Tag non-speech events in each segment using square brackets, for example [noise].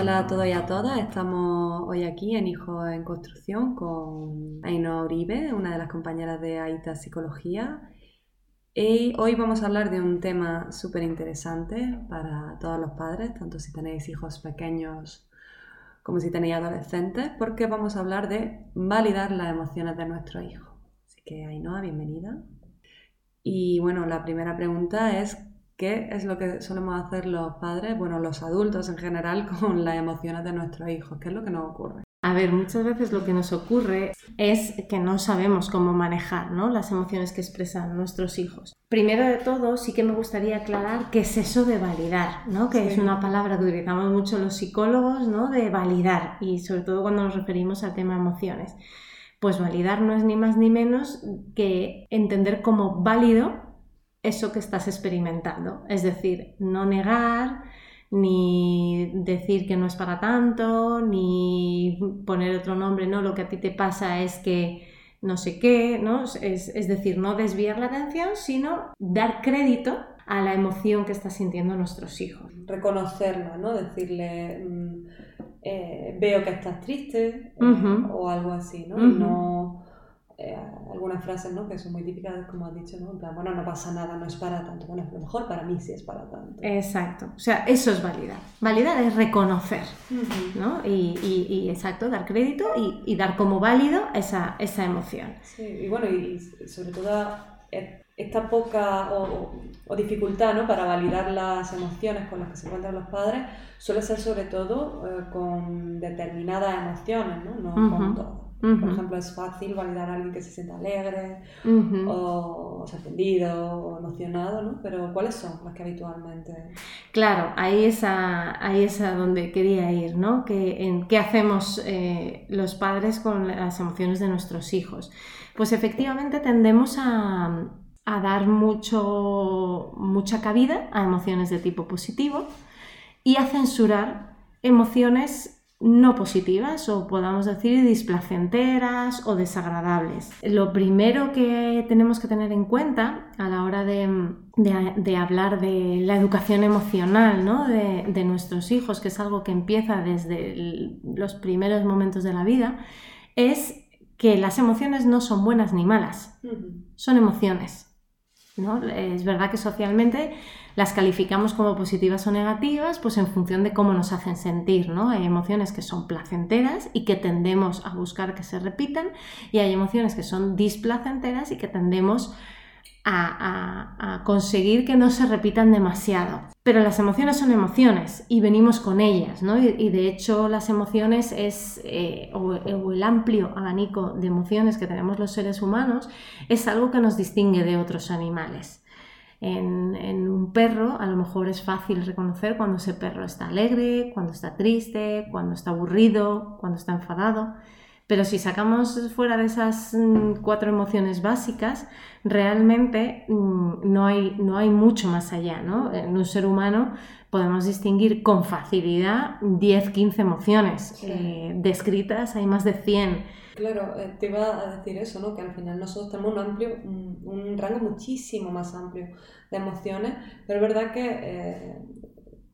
Hola a todos y a todas, estamos hoy aquí en Hijos en Construcción con Ainhoa Uribe, una de las compañeras de AITA Psicología. Y hoy vamos a hablar de un tema súper interesante para todos los padres, tanto si tenéis hijos pequeños como si tenéis adolescentes, porque vamos a hablar de validar las emociones de nuestros hijos. Así que Ainhoa, bienvenida. Y bueno, la primera pregunta es ¿Qué es lo que solemos hacer los padres, bueno, los adultos en general, [laughs] con las emociones de nuestros hijos? ¿Qué es lo que nos ocurre? A ver, muchas veces lo que nos ocurre es que no sabemos cómo manejar ¿no? las emociones que expresan nuestros hijos. Primero de todo, sí que me gustaría aclarar qué es eso de validar, ¿no? que es una palabra que utilizamos mucho los psicólogos, ¿no? de validar, y sobre todo cuando nos referimos al tema emociones. Pues validar no es ni más ni menos que entender como válido eso que estás experimentando. Es decir, no negar, ni decir que no es para tanto, ni poner otro nombre, no, lo que a ti te pasa es que no sé qué, ¿no? Es, decir, no desviar la atención, sino dar crédito a la emoción que están sintiendo nuestros hijos. Reconocerla, ¿no? Decirle, mm, eh, veo que estás triste eh, o algo así, ¿no? no eh, algunas frases ¿no? que son muy típicas, como has dicho, ¿no? bueno, no pasa nada, no es para tanto. Bueno, a lo mejor para mí sí es para tanto. Exacto. O sea, eso es validar. Validar es reconocer, ¿no? Y, y, exacto, dar crédito y, y, dar como válido esa, esa emoción. Sí, y bueno, y sobre todo esta poca o, o, dificultad ¿no? para validar las emociones con las que se encuentran los padres suele ser sobre todo eh, con determinadas emociones, ¿no? No con todas. Por ejemplo, es fácil validar a alguien que se siente alegre o, sorprendido o emocionado, ¿no? Pero ¿cuáles son las que habitualmente...? Claro, ahí es a, ahí es a donde quería ir, ¿no? Que, en, ¿Qué hacemos eh, los padres con las emociones de nuestros hijos? Pues efectivamente tendemos a, a dar mucho, mucha cabida a emociones de tipo positivo y a censurar emociones no positivas o podamos decir displacenteras o desagradables. Lo primero que tenemos que tener en cuenta a la hora de, hablar de la educación emocional ¿no? de, nuestros hijos, que es algo que empieza desde los primeros momentos de la vida, es que las emociones no son buenas ni malas, son emociones. ¿No? Es verdad que socialmente las calificamos como positivas o negativas, pues en función de cómo nos hacen sentir, ¿no? Hay emociones que son placenteras y que tendemos a buscar que se repitan, y hay emociones que son displacenteras y que tendemos a, conseguir que no se repitan demasiado. Pero las emociones son emociones y venimos con ellas, ¿no? Y, de hecho las emociones es, eh, o, el amplio abanico de emociones que tenemos los seres humanos, es algo que nos distingue de otros animales. En, un perro a lo mejor es fácil reconocer cuando ese perro está alegre, cuando está triste, cuando está aburrido, cuando está enfadado. Pero si sacamos fuera de esas mm, cuatro emociones básicas, realmente mm, no hay, no hay mucho más allá. ¿no? En un ser humano podemos distinguir con facilidad 10, 15 emociones. Eh, descritas hay más de 100 Claro, eh, te iba a decir eso, ¿no? Que al final nosotros tenemos un amplio, un, rango muchísimo más amplio de emociones, pero es verdad que eh,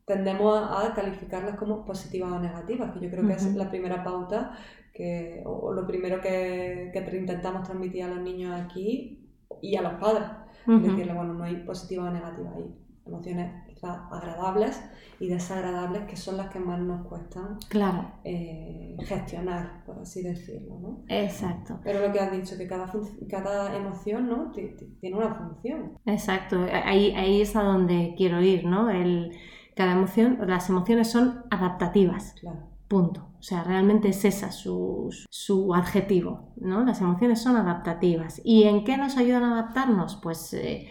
tendemos a, calificarlas como positivas o negativas, que yo creo que es la primera pauta que, o, lo primero que, que, intentamos transmitir a los niños aquí y a los padres. Decirle, bueno, no hay positiva o negativa, hay emociones agradables y desagradables que son las que más nos cuestan claro. Eh, gestionar, por así decirlo. ¿no? Exacto. Pero lo que has dicho, que cada, cada emoción ¿no? tiene una función. Exacto, ahí, ahí es a donde quiero ir, ¿no? El, cada emoción, las emociones son adaptativas. Claro. Punto. O sea, realmente es esa su, su, adjetivo, ¿no? Las emociones son adaptativas. ¿Y en qué nos ayudan a adaptarnos? Pues eh,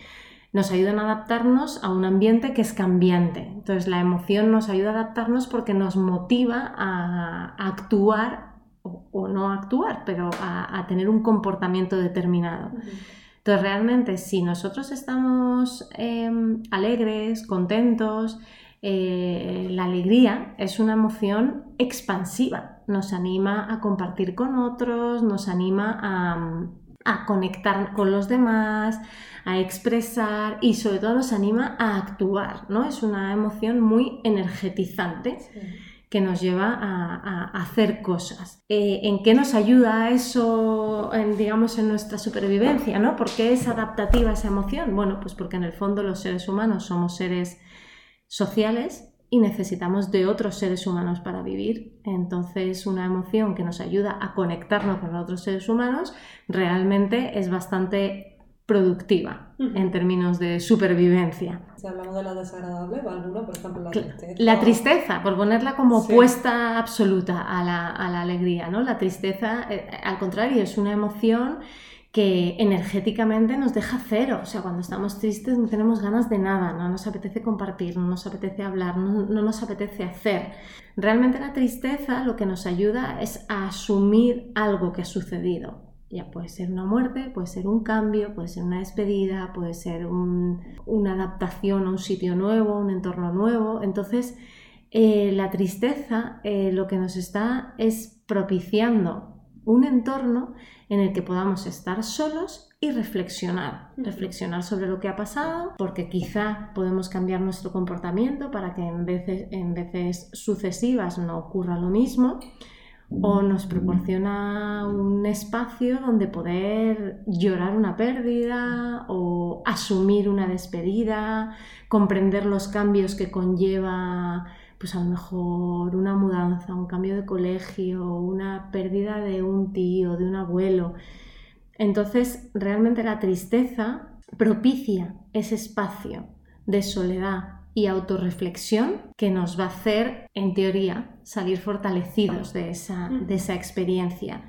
nos ayudan a adaptarnos a un ambiente que es cambiante. Entonces la emoción nos ayuda a adaptarnos porque nos motiva a, actuar o, no actuar, pero a, tener un comportamiento determinado. Entonces realmente si nosotros estamos em, alegres, contentos, eh, la alegría es una emoción expansiva, nos anima a compartir con otros, nos anima a a conectar con los demás, a expresar y sobre todo nos anima a actuar, ¿no? Es una emoción muy energetizante. que nos lleva a, hacer cosas. Eh, ¿En qué nos ayuda eso, en, digamos, en nuestra supervivencia? ¿no? ¿Por qué es adaptativa esa emoción? Bueno, pues porque en el fondo los seres humanos somos seres sociales y necesitamos de otros seres humanos para vivir. Entonces, una emoción que nos ayuda a conectarnos con otros seres humanos realmente es bastante productiva en términos de supervivencia. Si hablamos de la desagradable, alguna, por ejemplo, la tristeza. La tristeza, por ponerla como opuesta absoluta a la, alegría, ¿no? La tristeza, eh, al contrario, es una emoción que energéticamente nos deja cero. O sea, cuando estamos tristes no tenemos ganas de nada, no nos apetece compartir, no nos apetece hablar, no, no, nos apetece hacer. Realmente la tristeza lo que nos ayuda es a asumir algo que ha sucedido. Ya puede ser una muerte, puede ser un cambio, puede ser una despedida, puede ser una adaptación a un sitio nuevo, un entorno nuevo. Entonces, eh, la tristeza eh, lo que nos está es propiciando un entorno en el que podamos estar solos y reflexionar, reflexionar sobre lo que ha pasado, porque quizá podemos cambiar nuestro comportamiento para que en veces, en veces sucesivas no ocurra lo mismo o nos proporciona un espacio donde poder llorar una pérdida o asumir una despedida, comprender los cambios que conlleva pues a lo mejor una mudanza, un cambio de colegio, una pérdida de un tío, de un abuelo. Entonces, realmente la tristeza propicia ese espacio de soledad, y autorreflexión que nos va a hacer, en teoría, salir fortalecidos de esa, de esa experiencia.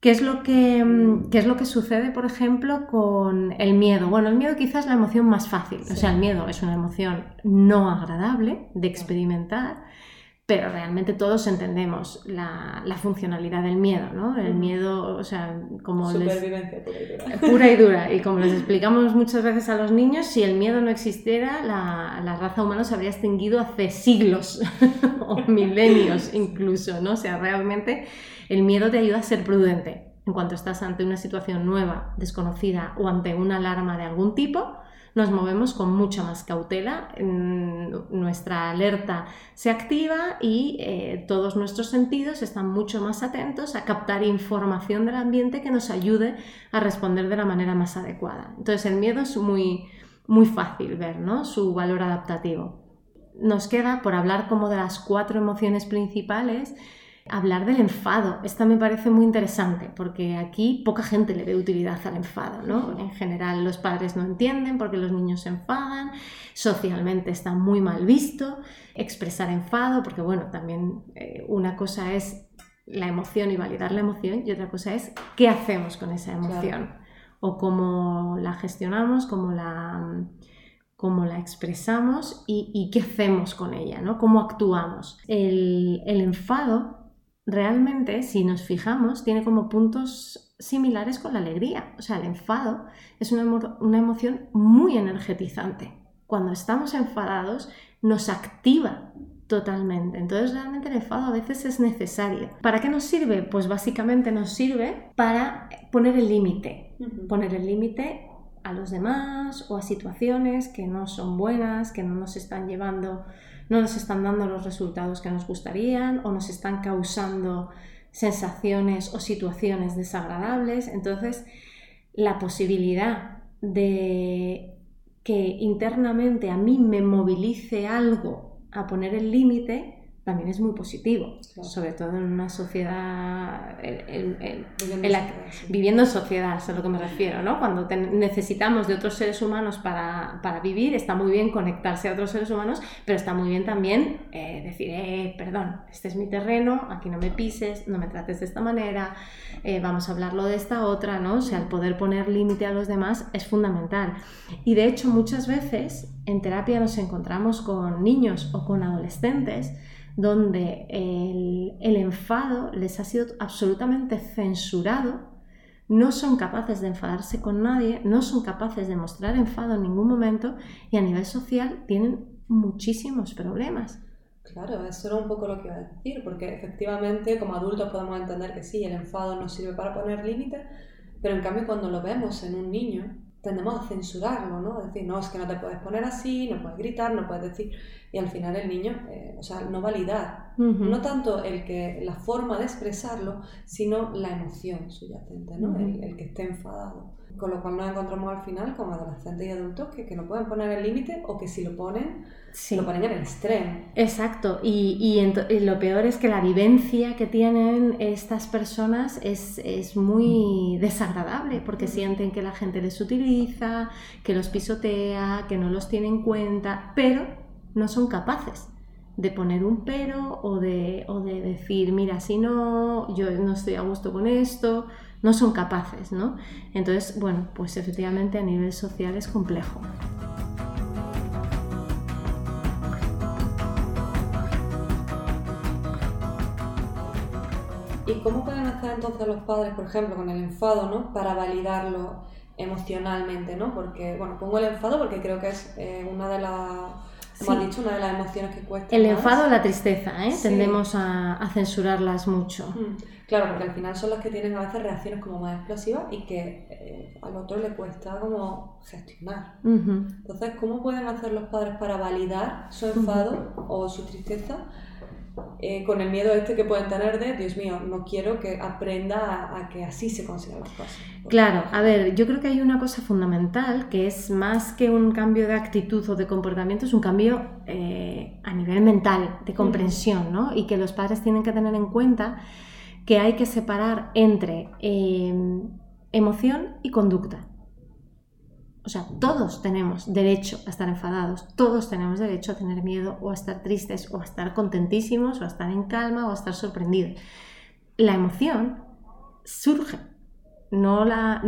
¿Qué es, lo que, mm, ¿Qué es lo que sucede, por ejemplo, con el miedo? Bueno, el miedo quizás es la emoción más fácil. O sea, el miedo es una emoción no agradable de experimentar, pero realmente todos entendemos la, funcionalidad del miedo, ¿no? El miedo, o sea, como Supervivencia pura y dura. [laughs] Pura y dura. Y como les explicamos muchas veces a los niños, si el miedo no existiera, la, la raza humana se habría extinguido hace siglos [laughs] o milenios incluso, ¿no? O sea, realmente el miedo te ayuda a ser prudente. En cuanto estás ante una situación nueva, desconocida o ante una alarma de algún tipo, nos movemos con mucha más cautela, nuestra alerta se activa y eh, todos nuestros sentidos están mucho más atentos a captar información del ambiente que nos ayude a responder de la manera más adecuada. Entonces el miedo es muy, muy fácil ver ¿no? su valor adaptativo. Nos queda por hablar como de las cuatro emociones principales hablar del enfado. Esta me parece muy interesante porque aquí poca gente le ve utilidad al enfado, ¿no? En general los padres no entienden porque los niños se enfadan, socialmente está muy mal visto expresar enfado porque bueno, también eh, una cosa es la emoción y validar la emoción y otra cosa es qué hacemos con esa emoción o cómo la gestionamos, cómo la cómo la expresamos y, qué hacemos con ella, ¿no? Cómo actuamos. El, el enfado realmente, si nos fijamos, tiene como puntos similares con la alegría. O sea, el enfado es una, emoción muy energetizante. Cuando estamos enfadados, nos activa totalmente. Entonces realmente el enfado a veces es necesario. ¿Para qué nos sirve? Pues básicamente nos sirve para poner el límite. Poner el límite a los demás o a situaciones que no son buenas, que no nos están llevando no nos están dando los resultados que nos gustarían o nos están causando sensaciones o situaciones desagradables. Entonces, la posibilidad de que internamente a mí me movilice algo a poner el límite también es muy positivo, sobre todo en una sociedad, viviendo, en sociedad, es a lo que me refiero, ¿no? Cuando necesitamos de otros seres humanos para, vivir, está muy bien conectarse a otros seres humanos, pero está muy bien también eh, decir, eh, perdón, este es mi terreno, aquí no me pises, no me trates de esta manera, eh, vamos a hablarlo de esta otra, ¿no? O sea, el poder poner límite a los demás es fundamental. Y de hecho, muchas veces en terapia nos encontramos con niños o con adolescentes, donde el, enfado les ha sido absolutamente censurado, no son capaces de enfadarse con nadie, no son capaces de mostrar enfado en ningún momento y a nivel social tienen muchísimos problemas. Claro, eso era un poco lo que iba a decir, porque efectivamente como adultos podemos entender que sí, el enfado nos sirve para poner límites, pero en cambio cuando lo vemos en un niño, tendemos a censurarlo, ¿no? Es decir, no, es que no te puedes poner así, no puedes gritar, no puedes decir... Y al final el niño, eh, o sea, no validar. No tanto el que, la forma de expresarlo, sino la emoción subyacente, ¿no? el, que esté enfadado. Con lo cual nos encontramos al final con adolescentes y adultos que, que no pueden poner el límite o que si lo ponen, lo ponen en el extremo. Exacto. Y, y, lo peor es que la vivencia que tienen estas personas es, es muy desagradable porque sienten que la gente les utiliza, que los pisotea, que no los tiene en cuenta, pero no son capaces de poner un pero o de, o de decir, mira, si no, yo no estoy a gusto con esto, no son capaces, ¿no? Entonces, bueno, pues efectivamente a nivel social es complejo. ¿Y cómo pueden hacer entonces los padres, por ejemplo, con el enfado, ¿no? Para validarlo emocionalmente, ¿no? Porque, bueno, pongo el enfado porque creo que es eh, una de las como dicho, una de las emociones que cuesta. El enfado o la tristeza, ¿eh? Tendemos a, censurarlas mucho. Mm. Claro, porque al final son las que tienen a veces reacciones como más explosivas y que eh, al otro le cuesta como gestionar. Entonces, ¿cómo pueden hacer los padres para validar su enfado o su tristeza eh, con el miedo este que pueden tener de, Dios mío, no quiero que aprenda a, que así se consigan las cosas. Claro, a ver, yo creo que hay una cosa fundamental que es más que un cambio de actitud o de comportamiento, es un cambio eh, a nivel mental, de comprensión, ¿no? Y que los padres tienen que tener en cuenta que hay que separar entre eh, emoción y conducta. O sea, todos tenemos derecho a estar enfadados, todos tenemos derecho a tener miedo o a estar tristes o a estar contentísimos o a estar en calma o a estar sorprendidos. La emoción surge, no la,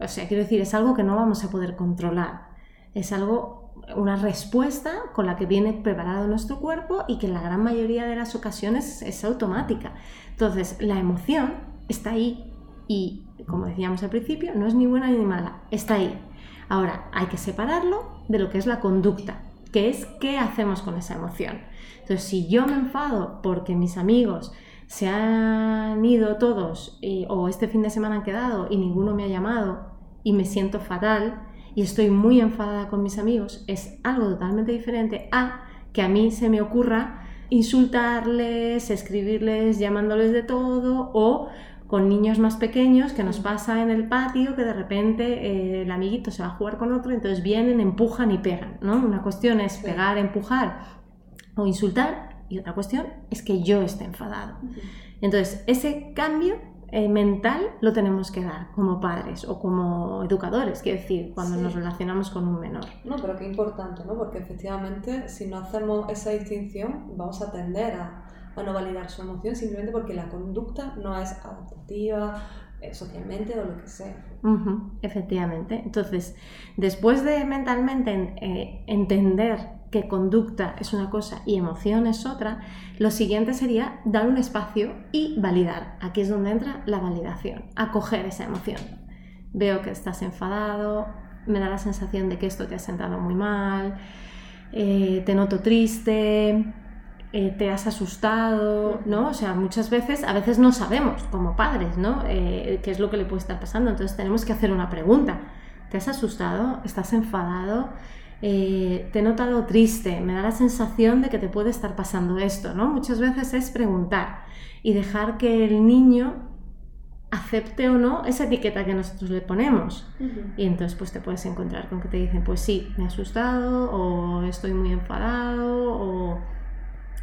o sea, quiero decir, es algo que no vamos a poder controlar, es algo, una respuesta con la que viene preparado nuestro cuerpo y que en la gran mayoría de las ocasiones es automática. Entonces, la emoción está ahí y, como decíamos al principio, no es ni buena ni mala, está ahí Ahora, hay que separarlo de lo que es la conducta, que es qué hacemos con esa emoción. Entonces, si yo me enfado porque mis amigos se han ido todos o este fin de semana han quedado y ninguno me ha llamado y me siento fatal y estoy muy enfadada con mis amigos, es algo totalmente diferente a que a mí se me ocurra insultarles, escribirles llamándoles de todo o con niños más pequeños que nos pasa en el patio que de repente eh, el amiguito se va a jugar con otro, entonces vienen, empujan y pegan, ¿no? Una cuestión es pegar, empujar o insultar y otra cuestión es que yo esté enfadado. Entonces, ese cambio eh, mental lo tenemos que dar como padres o como educadores, quiero decir, cuando nos relacionamos con un menor. No, pero qué importante, ¿no? Porque efectivamente, si no hacemos esa distinción, vamos a tender a, a no validar su emoción simplemente porque la conducta no es adaptativa eh, socialmente o lo que sea. efectivamente. Entonces, después de mentalmente eh, entender que conducta es una cosa y emoción es otra, lo siguiente sería dar un espacio y validar. Aquí es donde entra la validación, acoger esa emoción. Veo que estás enfadado, me da la sensación de que esto te ha sentado muy mal, eh, te noto triste, eh, te has asustado, ¿no? O sea, muchas veces, a veces no sabemos como padres, ¿no? Eh, qué es lo que le puede estar pasando. Entonces tenemos que hacer una pregunta. ¿Te has asustado? ¿Estás enfadado? Eh, ¿Te he notado triste? Me da la sensación de que te puede estar pasando esto, ¿no? Muchas veces es preguntar y dejar que el niño acepte o no esa etiqueta que nosotros le ponemos. Y entonces pues te puedes encontrar con que te dicen, pues sí, me he asustado o estoy muy enfadado o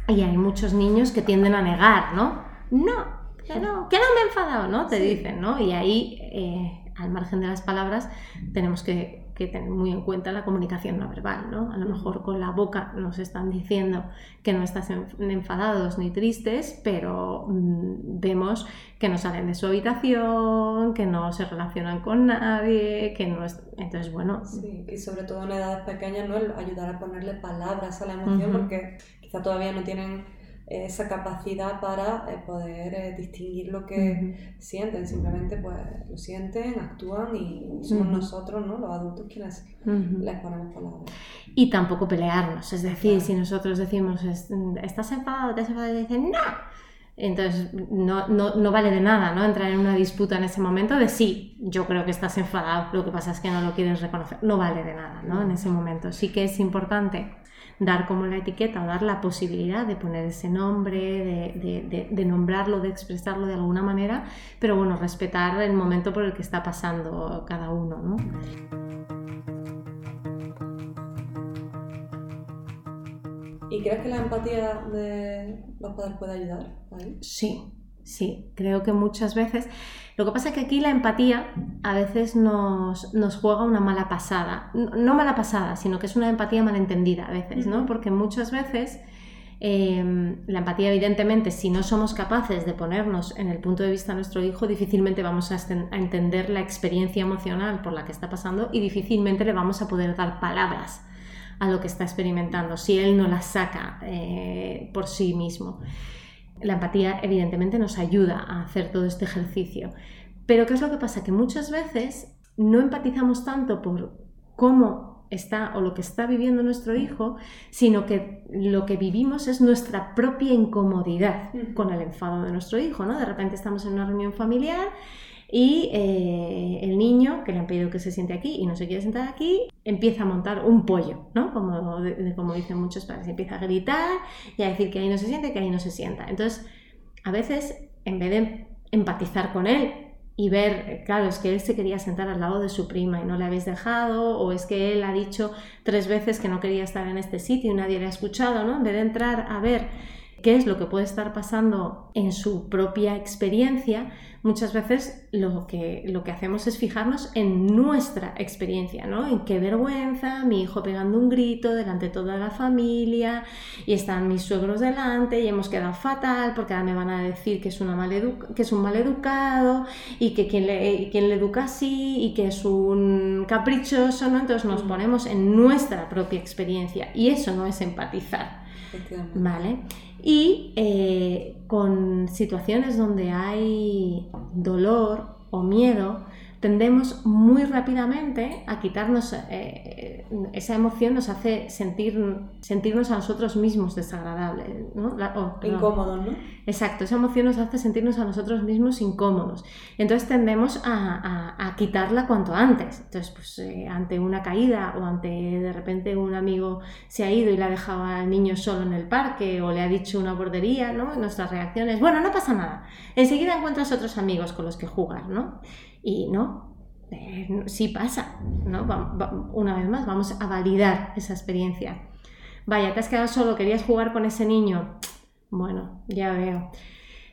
y hay muchos niños que tienden a negar, ¿no? No, que no, que no me he enfadado, ¿no? Te dicen, ¿no? Y ahí, eh, al margen de las palabras, tenemos que, tener muy en cuenta la comunicación no verbal, ¿no? A lo mejor con la boca nos están diciendo que no estás enfadados ni tristes, pero mm, vemos que no salen de su habitación, que no se relacionan con nadie, que no es... Entonces, bueno... Sí, y sobre todo en edades pequeñas, ¿no? ayudar a ponerle palabras a la emoción, porque quizá todavía no tienen esa capacidad para eh, poder eh, distinguir lo que sienten, simplemente pues lo sienten, actúan y somos nosotros, ¿no? los adultos quienes les ponemos palabras. Y tampoco pelearnos, es decir, si nosotros decimos, estás enfadado, te has enfadado y dicen, no, Entonces, no, no, no, vale de nada, ¿no? Entrar en una disputa en ese momento de sí, yo creo que estás enfadado, lo que pasa es que no lo quieres reconocer. No vale de nada, ¿no? En ese momento. Sí que es importante dar como la etiqueta o dar la posibilidad de poner ese nombre, de, nombrarlo, de expresarlo de alguna manera, pero bueno, respetar el momento por el que está pasando cada uno, ¿no? ¿Y crees que la empatía de los padres puede ayudar ahí? Sí, sí, creo que muchas veces. Lo que pasa es que aquí la empatía a veces nos, nos juega una mala pasada. No, mala pasada, sino que es una empatía malentendida a veces, ¿no? Porque muchas veces em, la empatía, evidentemente, si no somos capaces de ponernos en el punto de vista de nuestro hijo, difícilmente vamos a, a entender la experiencia emocional por la que está pasando y difícilmente le vamos a poder dar palabras a lo que está experimentando, si él no la saca eh, por sí mismo. La empatía evidentemente nos ayuda a hacer todo este ejercicio. Pero ¿qué es lo que pasa? Que muchas veces no empatizamos tanto por cómo está o lo que está viviendo nuestro hijo, sino que lo que vivimos es nuestra propia incomodidad con el enfado de nuestro hijo, ¿no? De repente estamos en una reunión familiar y eh, el niño, que le han pedido que se siente aquí y no se quiere sentar aquí, empieza a montar un pollo, ¿no? Como, como dicen muchos padres, empieza a gritar y a decir que ahí no se siente, que ahí no se sienta. Entonces, a veces, en vez de empatizar con él y ver, claro, es que él se quería sentar al lado de su prima y no le habéis dejado, o es que él ha dicho tres veces que no quería estar en este sitio y nadie le ha escuchado, ¿no? En vez de entrar a ver qué es lo que puede estar pasando en su propia experiencia, muchas veces lo que, lo que hacemos es fijarnos en nuestra experiencia, ¿no? En qué vergüenza, mi hijo pegando un grito delante de toda la familia y están mis suegros delante y hemos quedado fatal porque ahora me van a decir que es, una que es un mal educado y que quien le, quien le educa así y que es un caprichoso, ¿no? Entonces nos mm. ponemos en nuestra propia experiencia y eso no es empatizar, ¿vale? y eh, con situaciones donde hay dolor o miedo, tendemos muy rápidamente a quitarnos eh, eh, esa emoción, nos hace sentir, sentirnos a nosotros mismos desagradables. ¿no? Incómodos, ¿no? Exacto, esa emoción nos hace sentirnos a nosotros mismos incómodos. Entonces tendemos a, a, quitarla cuanto antes. Entonces, pues eh, ante una caída o ante de repente un amigo se ha ido y le ha dejado al niño solo en el parque o le ha dicho una bordería, ¿no? Nuestras reacciones, bueno, no pasa nada. Enseguida encuentras otros amigos con los que jugar, ¿no? Y no, eh, sí pasa, ¿no? una vez más, vamos a validar esa experiencia. Vaya, te has quedado solo, querías jugar con ese niño. Bueno, ya veo.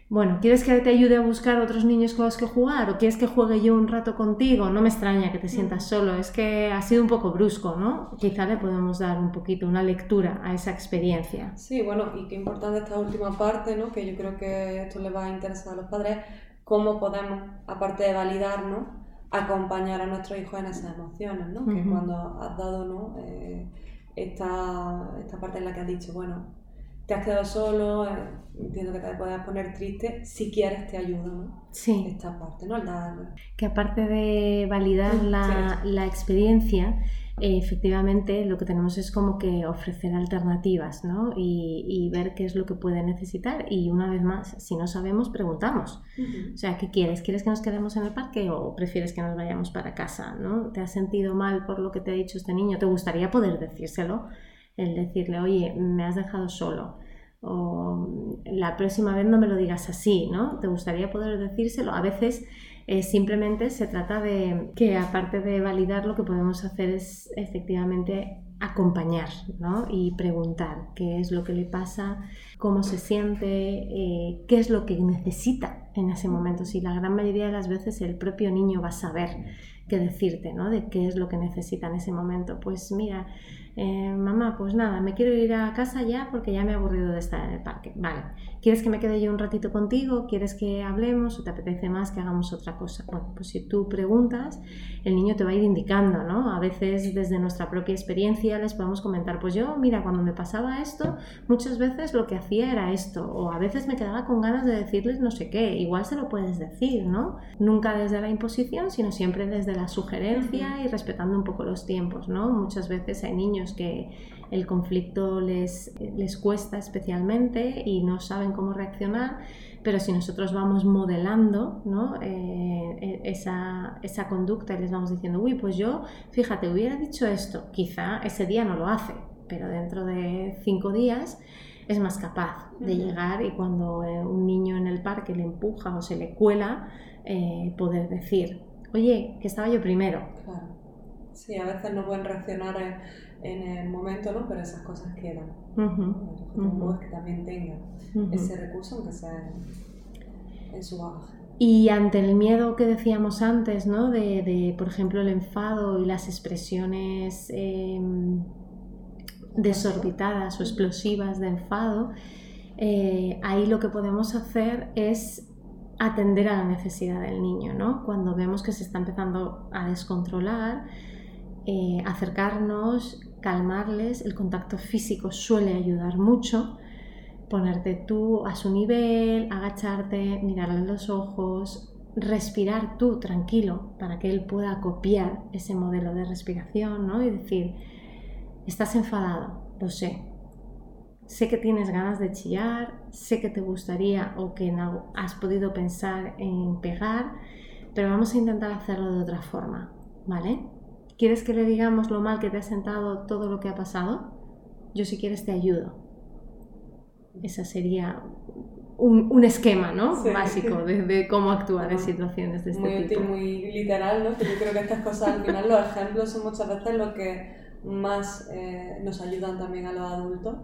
Bueno, ¿quieres que te ayude a buscar otros niños con los que jugar? ¿O quieres que juegue yo un rato contigo? No me extraña que te sientas solo, es que ha sido un poco brusco, ¿no? Quizá le podemos dar un poquito una lectura a esa experiencia. Sí, bueno, y qué importante esta última parte, ¿no? Que yo creo que esto le va a interesar a los padres, cómo podemos, aparte de validarnos, acompañar a nuestros hijos en esas emociones, ¿no? Que cuando has dado, ¿no? Eh, esta, esta parte en la que has dicho, bueno, te has quedado solo, eh, entiendo que te puedas poner triste, si quieres te ayudo, ¿no? Sí. Esta parte, ¿no? Dar... Que aparte de validar la, la experiencia, efectivamente lo que tenemos es como que ofrecer alternativas ¿no? y, ver qué es lo que puede necesitar y una vez más, si no sabemos, preguntamos. O sea, ¿qué quieres? ¿Quieres que nos quedemos en el parque o prefieres que nos vayamos para casa? ¿no? ¿Te has sentido mal por lo que te ha dicho este niño? ¿Te gustaría poder decírselo? El decirle, oye, me has dejado solo o la próxima vez no me lo digas así, ¿no? ¿Te gustaría poder decírselo? A veces eh, simplemente se trata de que aparte de validar lo que podemos hacer es efectivamente acompañar ¿no? y preguntar qué es lo que le pasa, cómo se siente, eh, qué es lo que necesita en ese momento. Si la gran mayoría de las veces el propio niño va a saber qué decirte, ¿no? De qué es lo que necesita en ese momento. Pues mira, eh, mamá, pues nada, me quiero ir a casa ya porque ya me he aburrido de estar en el parque. Vale, ¿quieres que me quede yo un ratito contigo? ¿Quieres que hablemos o te apetece más que hagamos otra cosa? Bueno, pues si tú preguntas, el niño te va a ir indicando, ¿no? A veces desde nuestra propia experiencia les podemos comentar, pues yo, mira, cuando me pasaba esto, muchas veces lo que hacía era esto, o a veces me quedaba con ganas de decirles no sé qué, igual se lo puedes decir, ¿no? Nunca desde la imposición, sino siempre desde la sugerencia y respetando un poco los tiempos, ¿no? Muchas veces hay niños que el conflicto les, les cuesta especialmente y no saben cómo reaccionar, pero si nosotros vamos modelando ¿no? Eh, e, esa, esa conducta y les vamos diciendo, uy, pues yo, fíjate, hubiera dicho esto, quizá ese día no lo hace, pero dentro de cinco días es más capaz de llegar y cuando eh, un niño en el parque le empuja o se le cuela, eh, poder decir, oye, que estaba yo primero. Claro. Sí, a veces no pueden reaccionar en, el momento, ¿no? Pero esas cosas quedan. Uh que también tengan ese recurso, aunque sea en, su bagaje. Y ante el miedo que decíamos antes, ¿no? De, por ejemplo, el enfado y las expresiones em, desorbitadas o explosivas de enfado, eh, ahí lo que podemos hacer es atender a la necesidad del niño, ¿no? Cuando vemos que se está empezando a descontrolar, eh, acercarnos, calmarles, el contacto físico suele ayudar mucho, ponerte tú a su nivel, agacharte, mirarle los ojos, respirar tú tranquilo para que él pueda copiar ese modelo de respiración, ¿no? Y decir, Estás enfadado, lo sé. Sé que tienes ganas de chillar, sé que te gustaría o que has podido pensar en pegar, pero vamos a intentar hacerlo de otra forma, ¿vale? ¿Quieres que le digamos lo mal que te ha sentado todo lo que ha pasado? Yo si quieres te ayudo. Ese sería un, esquema ¿no? básico de, cómo actuar en situaciones de este muy tipo. Muy literal, ¿no? yo creo que estas cosas al final, los ejemplos son muchas veces lo que más eh, nos ayudan también a los adultos.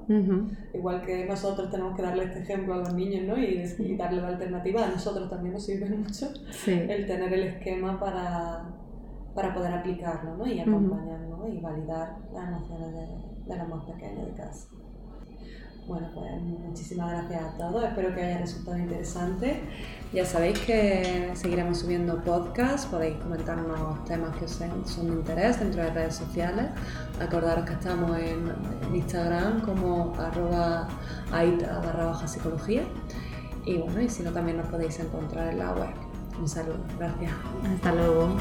Igual que nosotros tenemos que darle este ejemplo a los niños ¿no? y, darle la alternativa, a nosotros también nos sirve [laughs] mucho el tener el esquema para, para poder aplicarlo ¿no? y acompañarnos y validar las emociones de, de los más pequeños de casa. Bueno, pues muchísimas gracias a todos, espero que haya resultado interesante. Ya sabéis que seguiremos subiendo podcasts, podéis comentarnos temas que os son de interés dentro de redes sociales. Acordaros que estamos en, Instagram como arroba aita barra baja psicología. Y bueno, y si no también nos podéis encontrar en la web. Un saludo, gracias. Hasta luego.